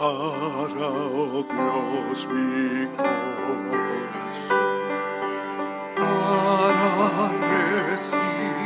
para, oh Dios, mi corazón, para recibir.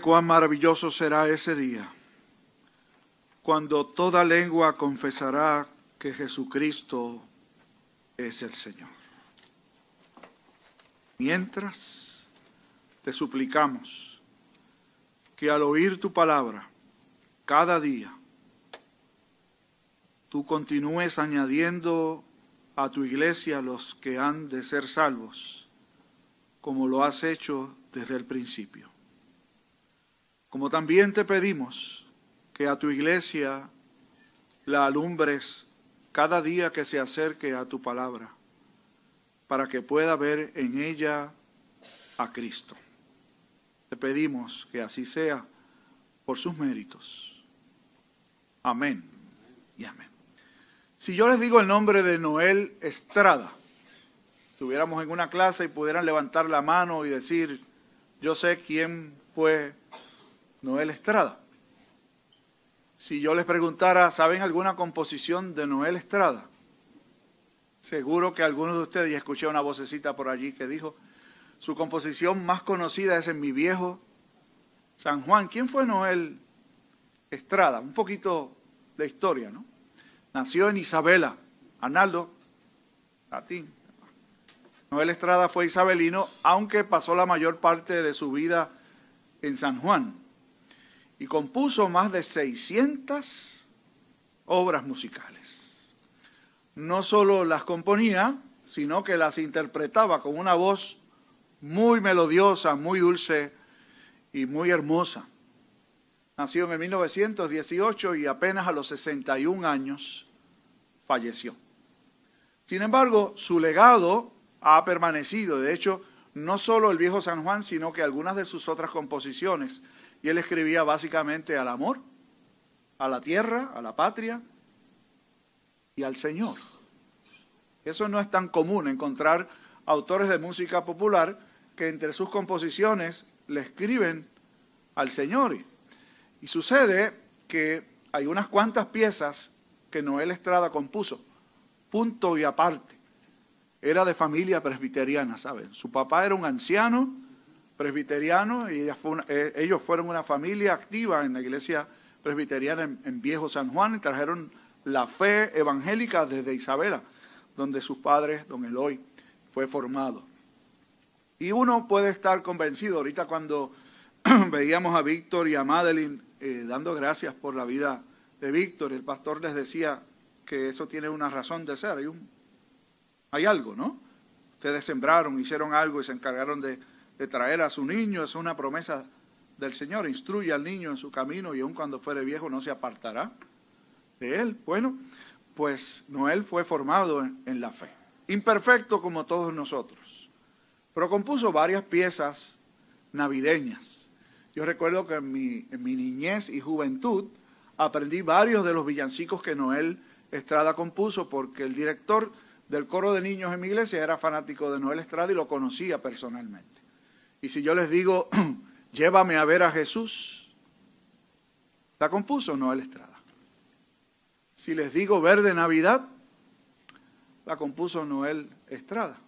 Cuán maravilloso será ese día, cuando toda lengua confesará que Jesucristo es el Señor. Mientras te suplicamos que al oír tu palabra cada día, tú continúes añadiendo a tu iglesia los que han de ser salvos, como lo has hecho desde el principio. Como también te pedimos que a tu iglesia la alumbres cada día que se acerque a tu palabra, para que pueda ver en ella a Cristo. Te pedimos que así sea por sus méritos. Amén y amén. Si yo les digo el nombre de Noel Estrada, estuviéramos en una clase y pudieran levantar la mano y decir, yo sé quién fue Noel Estrada. Si yo les preguntara, ¿saben alguna composición de Noel Estrada? Seguro que algunos de ustedes, y escuché una vocecita por allí que dijo, su composición más conocida es en mi viejo San Juan. ¿Quién fue Noel Estrada? Un poquito de historia, ¿no? Nació en Isabela, Arnaldo, latín. Noel Estrada fue isabelino, aunque pasó la mayor parte de su vida en San Juan y compuso más de 600 obras musicales. No solo las componía, sino que las interpretaba con una voz muy melodiosa, muy dulce y muy hermosa. Nació en 1918 y apenas a los 61 años falleció. Sin embargo, su legado ha permanecido. De hecho, no solo el viejo San Juan, sino que algunas de sus otras composiciones y él escribía básicamente al amor, a la tierra, a la patria y al Señor. Eso no es tan común encontrar autores de música popular que entre sus composiciones le escriben al Señor. Y sucede que hay unas cuantas piezas que Noel Estrada compuso, punto y aparte. Era de familia presbiteriana, ¿saben? Su papá era un anciano presbiteriano y eh, ellos fueron una familia activa en la iglesia presbiteriana en, Viejo San Juan y trajeron la fe evangélica desde Isabela, donde sus padres, don Eloy, fue formado. Y uno puede estar convencido, ahorita cuando veíamos a Víctor y a Madeline eh, dando gracias por la vida de Víctor, el pastor les decía que eso tiene una razón de ser, hay, un, hay algo, ¿no? Ustedes sembraron, hicieron algo y se encargaron de de traer a su niño, es una promesa del Señor. Instruye al niño en su camino y aun cuando fuere viejo no se apartará de él. Bueno, pues Noel fue formado en, la fe, imperfecto como todos nosotros, pero compuso varias piezas navideñas. Yo recuerdo que en mi, en mi niñez y juventud aprendí varios de los villancicos que Noel Estrada compuso porque el director del coro de niños en mi iglesia era fanático de Noel Estrada y lo conocía personalmente. Y si yo les digo, llévame a ver a Jesús, ¿la compuso Noel Estrada? Si les digo verde Navidad, la compuso Noel Estrada.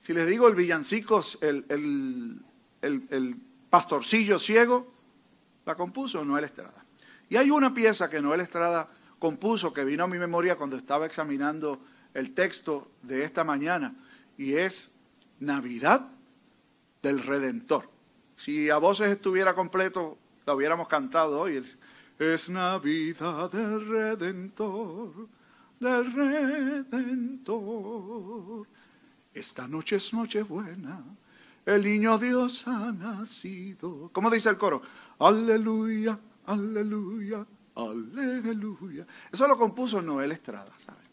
Si les digo el villancicos, el, el, el pastorcillo ciego, la compuso Noel Estrada. Y hay una pieza que Noel Estrada compuso que vino a mi memoria cuando estaba examinando el texto de esta mañana y es Navidad del Redentor. Si a voces estuviera completo, la hubiéramos cantado hoy. Es Navidad del Redentor, del Redentor. Esta noche es noche buena, el niño Dios ha nacido. ¿Cómo dice el coro? Aleluya, aleluya, aleluya. Eso lo compuso Noel Estrada, ¿sabes?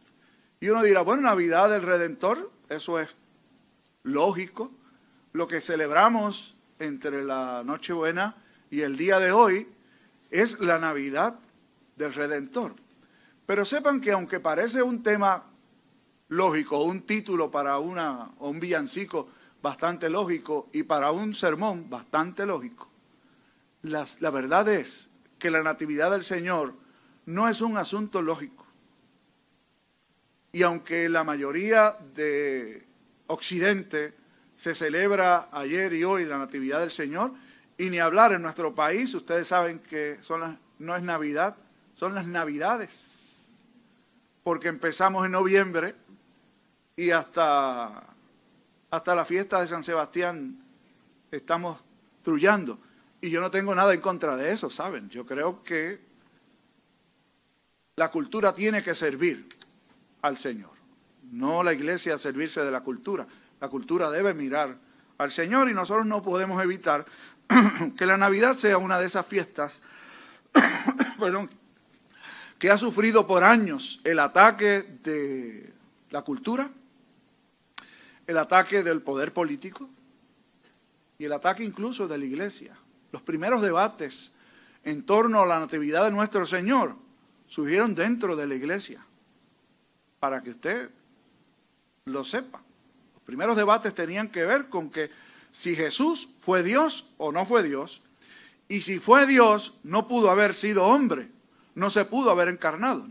Y uno dirá, bueno, Navidad del Redentor, eso es lógico. Lo que celebramos entre la Nochebuena y el día de hoy es la Navidad del Redentor. Pero sepan que aunque parece un tema lógico, un título para una, o un villancico bastante lógico y para un sermón bastante lógico, la verdad es que la Natividad del Señor no es un asunto lógico. Y aunque la mayoría de Occidente se celebra ayer y hoy la Natividad del Señor, y ni hablar en nuestro país, ustedes saben que son no es Navidad, son las Navidades, porque empezamos en noviembre y hasta, hasta la fiesta de San Sebastián estamos trullando. Y yo no tengo nada en contra de eso, ¿saben? Yo creo que la cultura tiene que servir al Señor, no la iglesia servirse de la cultura. La cultura debe mirar al Señor y nosotros no podemos evitar que la Navidad sea una de esas fiestas perdón, que ha sufrido por años el ataque de la cultura, el ataque del poder político y el ataque incluso de la iglesia. Los primeros debates en torno a la natividad de nuestro Señor surgieron dentro de la iglesia, para que usted lo sepa. Primeros debates tenían que ver con que si Jesús fue Dios o no fue Dios, y si fue Dios, no pudo haber sido hombre, no se pudo haber encarnado.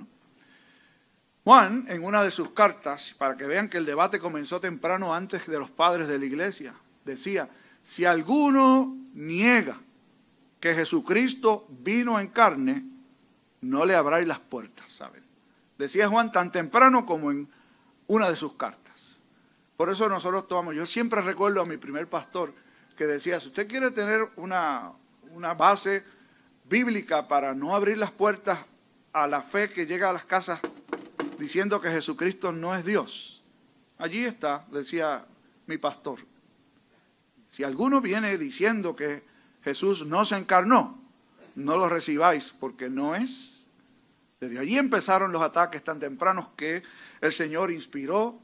Juan, en una de sus cartas, para que vean que el debate comenzó temprano antes de los padres de la iglesia, decía, si alguno niega que Jesucristo vino en carne, no le abráis las puertas, ¿saben? Decía Juan tan temprano como en una de sus cartas. Por eso nosotros tomamos, yo siempre recuerdo a mi primer pastor que decía, si usted quiere tener una, una base bíblica para no abrir las puertas a la fe que llega a las casas diciendo que Jesucristo no es Dios. Allí está, decía mi pastor. Si alguno viene diciendo que Jesús no se encarnó, no lo recibáis porque no es. Desde allí empezaron los ataques tan tempranos que el Señor inspiró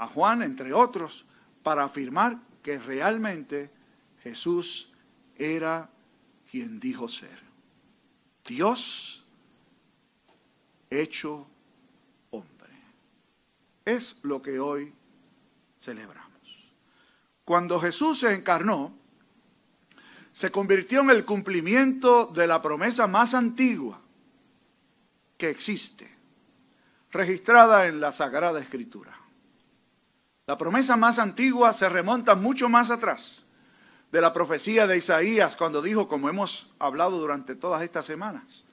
a Juan, entre otros, para afirmar que realmente Jesús era quien dijo ser. Dios hecho hombre. Es lo que hoy celebramos. Cuando Jesús se encarnó, se convirtió en el cumplimiento de la promesa más antigua que existe, registrada en la Sagrada Escritura. La promesa más antigua se remonta mucho más atrás de la profecía de Isaías cuando dijo, como hemos hablado durante todas estas semanas,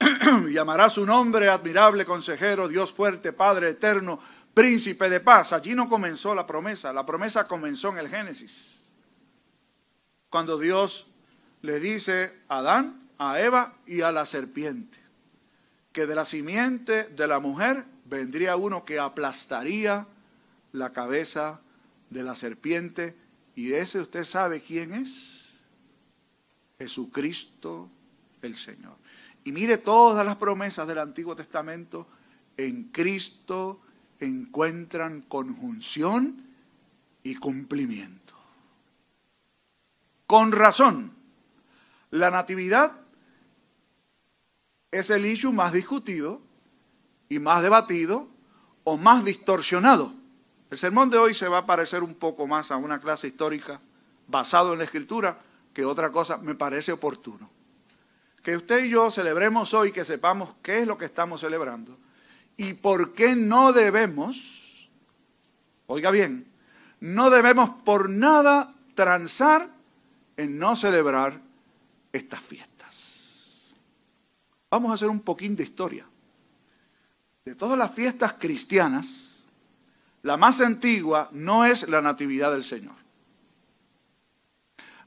llamará su nombre admirable consejero, Dios fuerte, Padre eterno, príncipe de paz. Allí no comenzó la promesa, la promesa comenzó en el Génesis cuando Dios le dice a Adán, a Eva y a la serpiente, que de la simiente de la mujer vendría uno que aplastaría la cabeza de la serpiente, y ese usted sabe quién es, Jesucristo el Señor. Y mire todas las promesas del Antiguo Testamento, en Cristo encuentran conjunción y cumplimiento. Con razón, la natividad es el issue más discutido y más debatido o más distorsionado. El sermón de hoy se va a parecer un poco más a una clase histórica basado en la escritura que otra cosa me parece oportuno. Que usted y yo celebremos hoy, que sepamos qué es lo que estamos celebrando y por qué no debemos oiga bien, no debemos por nada transar en no celebrar estas fiestas. Vamos a hacer un poquín de historia. De todas las fiestas cristianas, la más antigua no es la Natividad del Señor.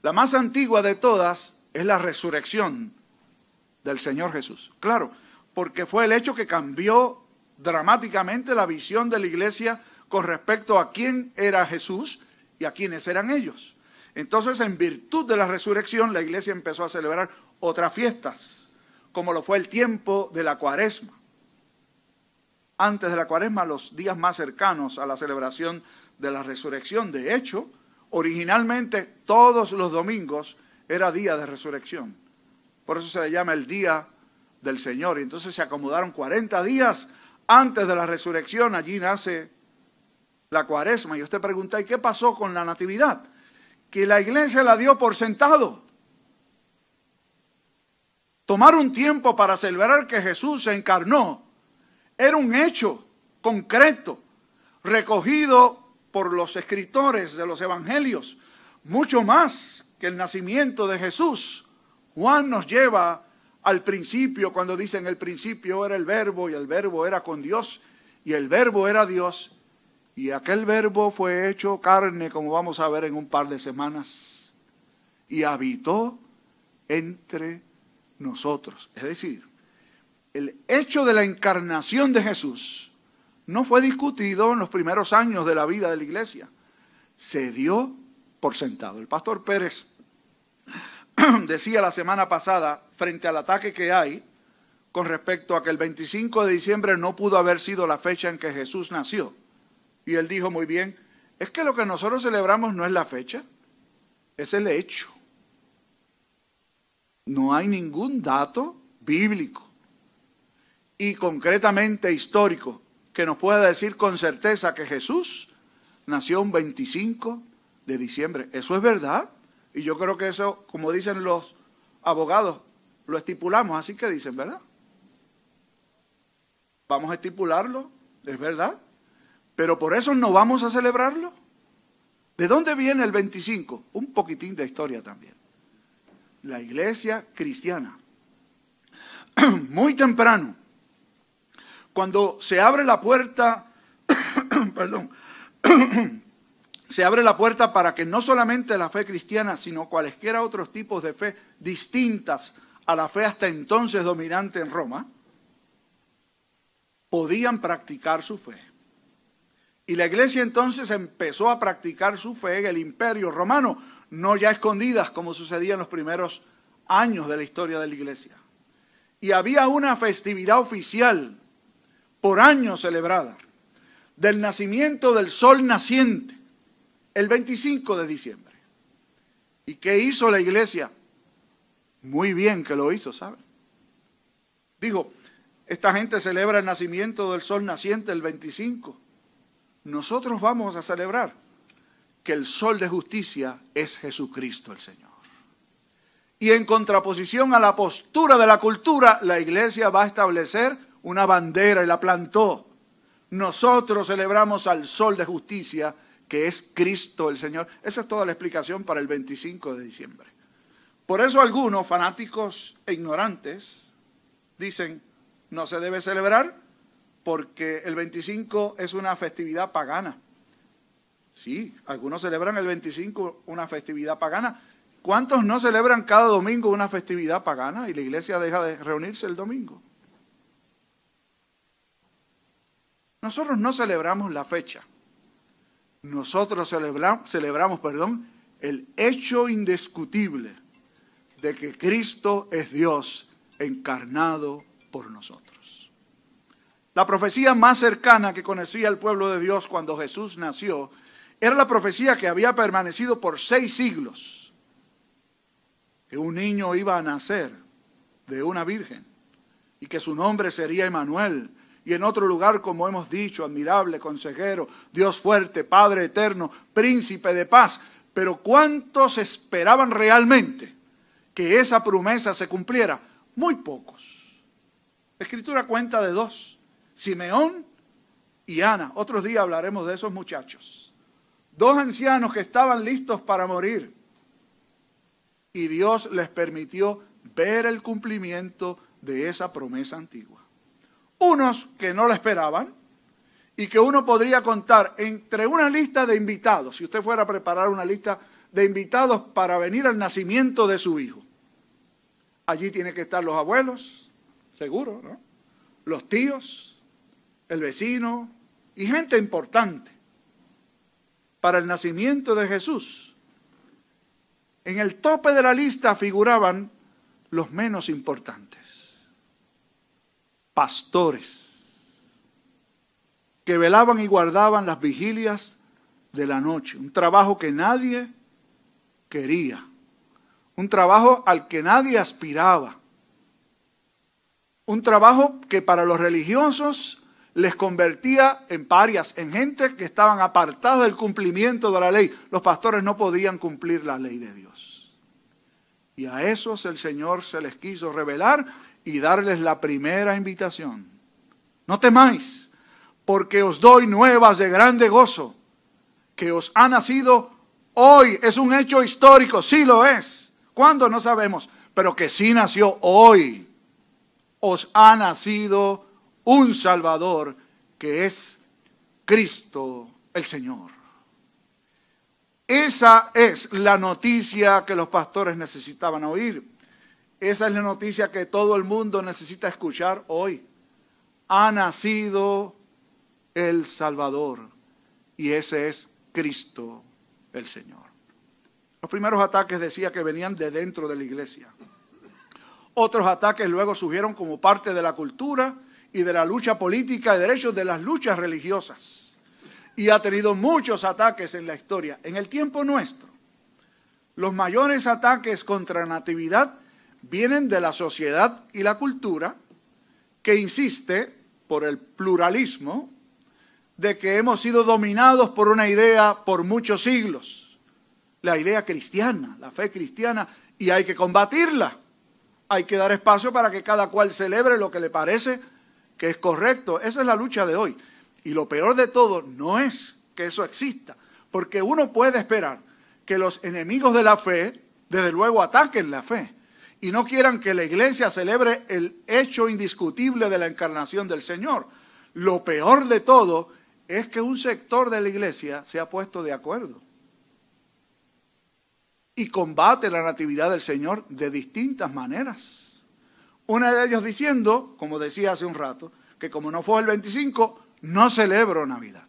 La más antigua de todas es la resurrección del Señor Jesús. Claro, porque fue el hecho que cambió dramáticamente la visión de la iglesia con respecto a quién era Jesús y a quiénes eran ellos. Entonces, en virtud de la resurrección, la iglesia empezó a celebrar otras fiestas, como lo fue el tiempo de la cuaresma. Antes de la cuaresma, los días más cercanos a la celebración de la resurrección. De hecho, originalmente todos los domingos era día de resurrección. Por eso se le llama el día del Señor. Y entonces se acomodaron 40 días antes de la resurrección. Allí nace la cuaresma. Y usted pregunta, ¿y qué pasó con la natividad? Que la iglesia la dio por sentado. Tomar un tiempo para celebrar que Jesús se encarnó era un hecho concreto, recogido por los escritores de los evangelios, mucho más que el nacimiento de Jesús. Juan nos lleva al principio, cuando dicen el principio era el verbo y el verbo era con Dios y el verbo era Dios y aquel verbo fue hecho carne, como vamos a ver en un par de semanas, y habitó entre nosotros. Es decir, el hecho de la encarnación de Jesús no fue discutido en los primeros años de la vida de la iglesia. Se dio por sentado. El pastor Pérez decía la semana pasada, frente al ataque que hay, con respecto a que el 25 de diciembre no pudo haber sido la fecha en que Jesús nació. Y él dijo muy bien, es que lo que nosotros celebramos no es la fecha, es el hecho. No hay ningún dato bíblico y concretamente histórico que nos pueda decir con certeza que Jesús nació un 25 de diciembre. Eso es verdad. Y yo creo que eso, como dicen los abogados, lo estipulamos, así que dicen, ¿verdad? Vamos a estipularlo, es verdad. Pero por eso no vamos a celebrarlo. ¿De dónde viene el 25? Un poquitín de historia también. La iglesia cristiana. Muy temprano, cuando se abre la puerta, perdón, se abre la puerta para que no solamente la fe cristiana, sino cualesquiera otros tipos de fe distintas a la fe hasta entonces dominante en Roma, podían practicar su fe. Y la iglesia entonces empezó a practicar su fe en el imperio romano, no ya escondidas como sucedía en los primeros años de la historia de la iglesia. Y había una festividad oficial por años celebrada del nacimiento del sol naciente el 25 de diciembre. ¿Y qué hizo la iglesia? Muy bien que lo hizo, ¿saben? Digo, esta gente celebra el nacimiento del sol naciente el 25. Nosotros vamos a celebrar que el sol de justicia es Jesucristo el Señor. Y en contraposición a la postura de la cultura, la iglesia va a establecer una bandera y la plantó. Nosotros celebramos al sol de justicia que es Cristo el Señor. Esa es toda la explicación para el 25 de diciembre. Por eso algunos fanáticos e ignorantes dicen, no se debe celebrar porque el 25 es una festividad pagana. Sí, algunos celebran el 25 una festividad pagana. ¿Cuántos no celebran cada domingo una festividad pagana y la iglesia deja de reunirse el domingo? Nosotros no celebramos la fecha. Nosotros celebramos, perdón, el hecho indiscutible de que Cristo es Dios encarnado por nosotros. La profecía más cercana que conocía el pueblo de Dios cuando Jesús nació era la profecía que había permanecido por seis siglos, que un niño iba a nacer de una virgen y que su nombre sería Emanuel, y en otro lugar, como hemos dicho, admirable, consejero, Dios fuerte, Padre eterno, príncipe de paz. Pero ¿cuántos esperaban realmente que esa promesa se cumpliera? Muy pocos. Escritura cuenta de dos, Simeón y Ana. Otros días hablaremos de esos muchachos. Dos ancianos que estaban listos para morir. Y Dios les permitió ver el cumplimiento de esa promesa antigua. Unos que no la esperaban y que uno podría contar entre una lista de invitados, si usted fuera a preparar una lista de invitados para venir al nacimiento de su hijo. Allí tienen que estar los abuelos, seguro, ¿no? Los tíos, el vecino y gente importante para el nacimiento de Jesús. En el tope de la lista figuraban los menos importantes. Pastores que velaban y guardaban las vigilias de la noche, un trabajo que nadie quería, un trabajo al que nadie aspiraba, un trabajo que para los religiosos les convertía en parias, en gente que estaban apartadas del cumplimiento de la ley. Los pastores no podían cumplir la ley de Dios. Y a esos el Señor se les quiso revelar y darles la primera invitación. No temáis, porque os doy nuevas de grande gozo, que os ha nacido hoy. Es un hecho histórico, sí lo es. ¿Cuándo? No sabemos, pero que sí nació hoy. Os ha nacido un Salvador que es Cristo el Señor. Esa es la noticia que los pastores necesitaban oír. Esa es la noticia que todo el mundo necesita escuchar hoy. Ha nacido el Salvador y ese es Cristo el Señor. Los primeros ataques decía que venían de dentro de la iglesia. Otros ataques luego surgieron como parte de la cultura y de la lucha política de derechos de las luchas religiosas. Y ha tenido muchos ataques en la historia. En el tiempo nuestro, los mayores ataques contra natividad vienen de la sociedad y la cultura que insiste por el pluralismo de que hemos sido dominados por una idea por muchos siglos, la idea cristiana, la fe cristiana, y hay que combatirla. Hay que dar espacio para que cada cual celebre lo que le parece que es correcto. Esa es la lucha de hoy. Y lo peor de todo no es que eso exista, porque uno puede esperar que los enemigos de la fe, desde luego, ataquen la fe y no quieran que la iglesia celebre el hecho indiscutible de la encarnación del Señor. Lo peor de todo es que un sector de la iglesia se ha puesto de acuerdo y combate la natividad del Señor de distintas maneras. Una de ellos diciendo, como decía hace un rato, que como no fue el 25, no celebro Navidad.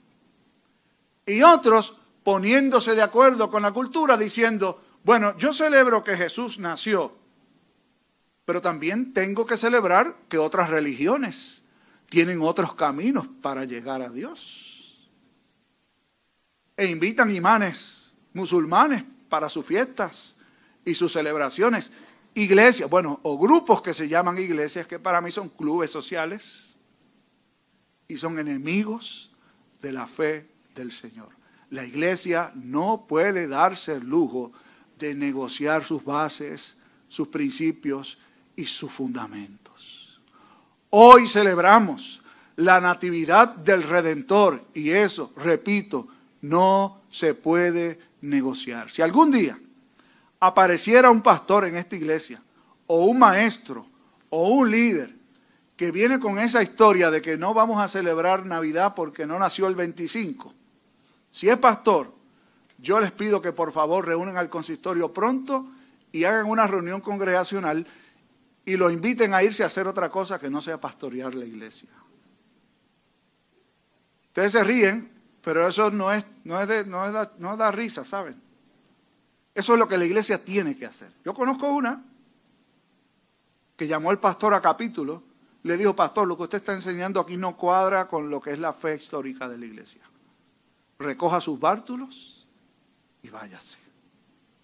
Y otros poniéndose de acuerdo con la cultura diciendo, bueno, yo celebro que Jesús nació, pero también tengo que celebrar que otras religiones tienen otros caminos para llegar a Dios e invitan imanes musulmanes para sus fiestas y sus celebraciones. Iglesias, bueno, o grupos que se llaman iglesias, que para mí son clubes sociales y son enemigos de la fe del Señor. La iglesia no puede darse el lujo de negociar sus bases, sus principios y sus fundamentos. Hoy celebramos la natividad del Redentor y eso, repito, no se puede negociar. Si algún día apareciera un pastor en esta iglesia, o un maestro, o un líder, que viene con esa historia de que no vamos a celebrar Navidad porque no nació el 25, si es pastor, yo les pido que por favor reúnen al consistorio pronto y hagan una reunión congregacional y lo inviten a irse a hacer otra cosa que no sea pastorear la iglesia. Ustedes se ríen, pero eso no, es, no, es de, no, da, no da risa, ¿saben? Eso es lo que la iglesia tiene que hacer. Yo conozco una que llamó al pastor a capítulo, le dijo, pastor, lo que usted está enseñando aquí no cuadra con lo que es la fe histórica de la iglesia. Recoja sus bártulos y váyase.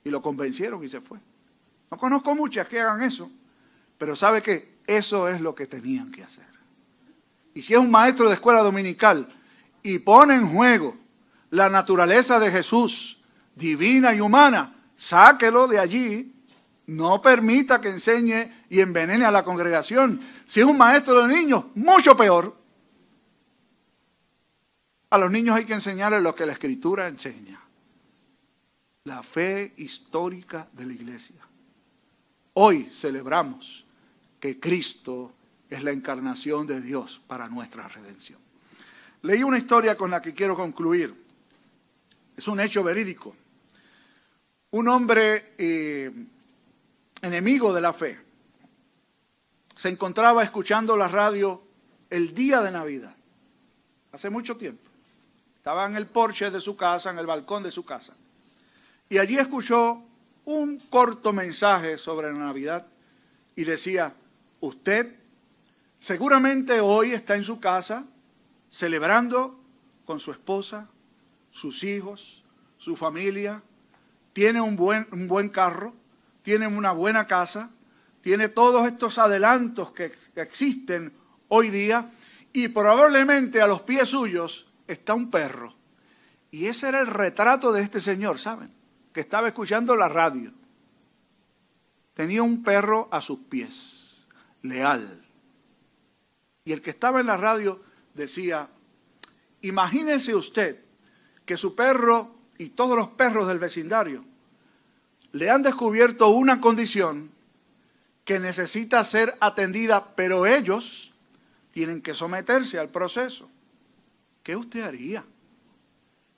Y lo convencieron y se fue. No conozco muchas que hagan eso, pero sabe que eso es lo que tenían que hacer. Y si es un maestro de escuela dominical y pone en juego la naturaleza de Jesús, divina y humana, sáquelo de allí. No permita que enseñe y envenene a la congregación. Si es un maestro de niños, mucho peor. A los niños hay que enseñarles lo que la escritura enseña. La fe histórica de la iglesia. Hoy celebramos que Cristo es la encarnación de Dios para nuestra redención. Leí una historia con la que quiero concluir. Es un hecho verídico. Un hombre eh, enemigo de la fe se encontraba escuchando la radio el día de Navidad, hace mucho tiempo. Estaba en el porche de su casa, en el balcón de su casa. Y allí escuchó un corto mensaje sobre la Navidad y decía, usted seguramente hoy está en su casa celebrando con su esposa, sus hijos, su familia, tiene un buen, un buen carro, tiene una buena casa, tiene todos estos adelantos que, que existen hoy día y probablemente a los pies suyos está un perro. Y ese era el retrato de este señor, ¿saben? Que estaba escuchando la radio. Tenía un perro a sus pies, leal. Y el que estaba en la radio decía, imagínese usted que su perro y todos los perros del vecindario le han descubierto una condición que necesita ser atendida, pero ellos tienen que someterse al proceso. ¿Qué usted haría?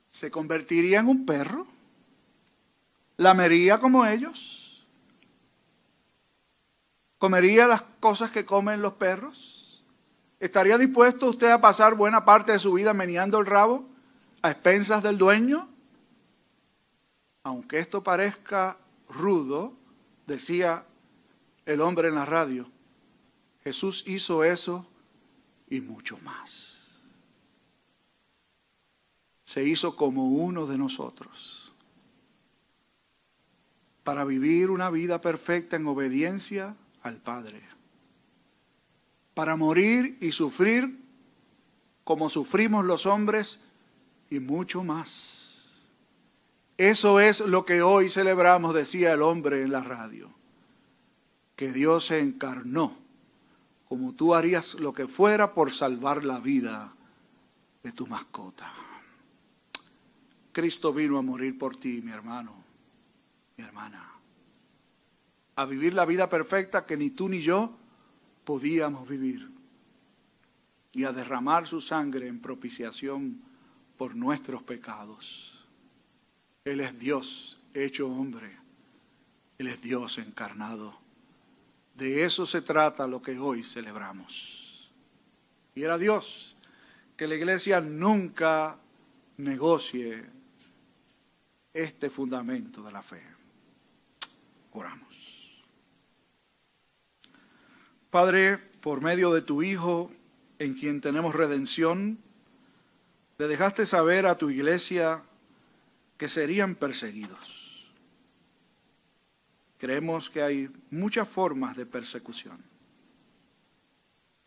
¿Se convertiría en un perro? ¿Lamería como ellos? ¿Comería las cosas que comen los perros? ¿Estaría dispuesto usted a pasar buena parte de su vida meneando el rabo a expensas del dueño? Aunque esto parezca rudo, decía el hombre en la radio, Jesús hizo eso y mucho más. Se hizo como uno de nosotros para vivir una vida perfecta en obediencia al Padre, para morir y sufrir como sufrimos los hombres y mucho más. Eso es lo que hoy celebramos, decía el hombre en la radio, que Dios se encarnó, como tú harías lo que fuera por salvar la vida de tu mascota. Cristo vino a morir por ti, mi hermano, mi hermana, a vivir la vida perfecta que ni tú ni yo podíamos vivir y a derramar su sangre en propiciación por nuestros pecados. Él es Dios hecho hombre. Él es Dios encarnado. De eso se trata lo que hoy celebramos. Y era Dios que la iglesia nunca negocie este fundamento de la fe. Oramos. Padre, por medio de tu Hijo, en quien tenemos redención, le dejaste saber a tu iglesia que serían perseguidos. Creemos que hay muchas formas de persecución.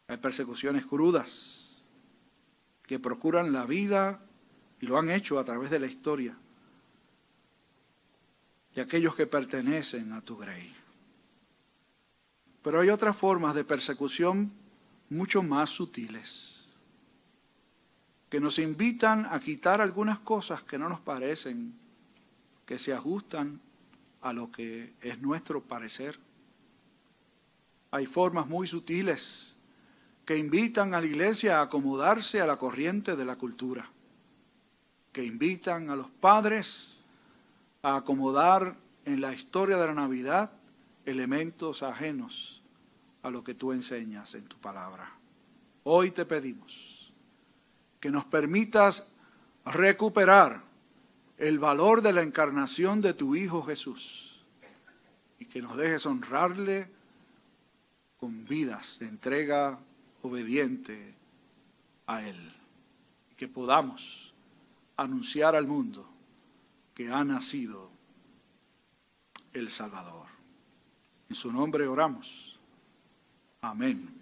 Hay persecuciones crudas que procuran la vida y lo han hecho a través de la historia de aquellos que pertenecen a tu grey. Pero hay otras formas de persecución mucho más sutiles que nos invitan a quitar algunas cosas que no nos parecen, que se ajustan a lo que es nuestro parecer. Hay formas muy sutiles que invitan a la iglesia a acomodarse a la corriente de la cultura, que invitan a los padres a acomodar en la historia de la Navidad elementos ajenos a lo que tú enseñas en tu palabra. Hoy te pedimos que nos permitas recuperar el valor de la encarnación de tu Hijo Jesús y que nos dejes honrarle con vidas de entrega obediente a Él. Y que podamos anunciar al mundo que ha nacido el Salvador. En su nombre oramos. Amén.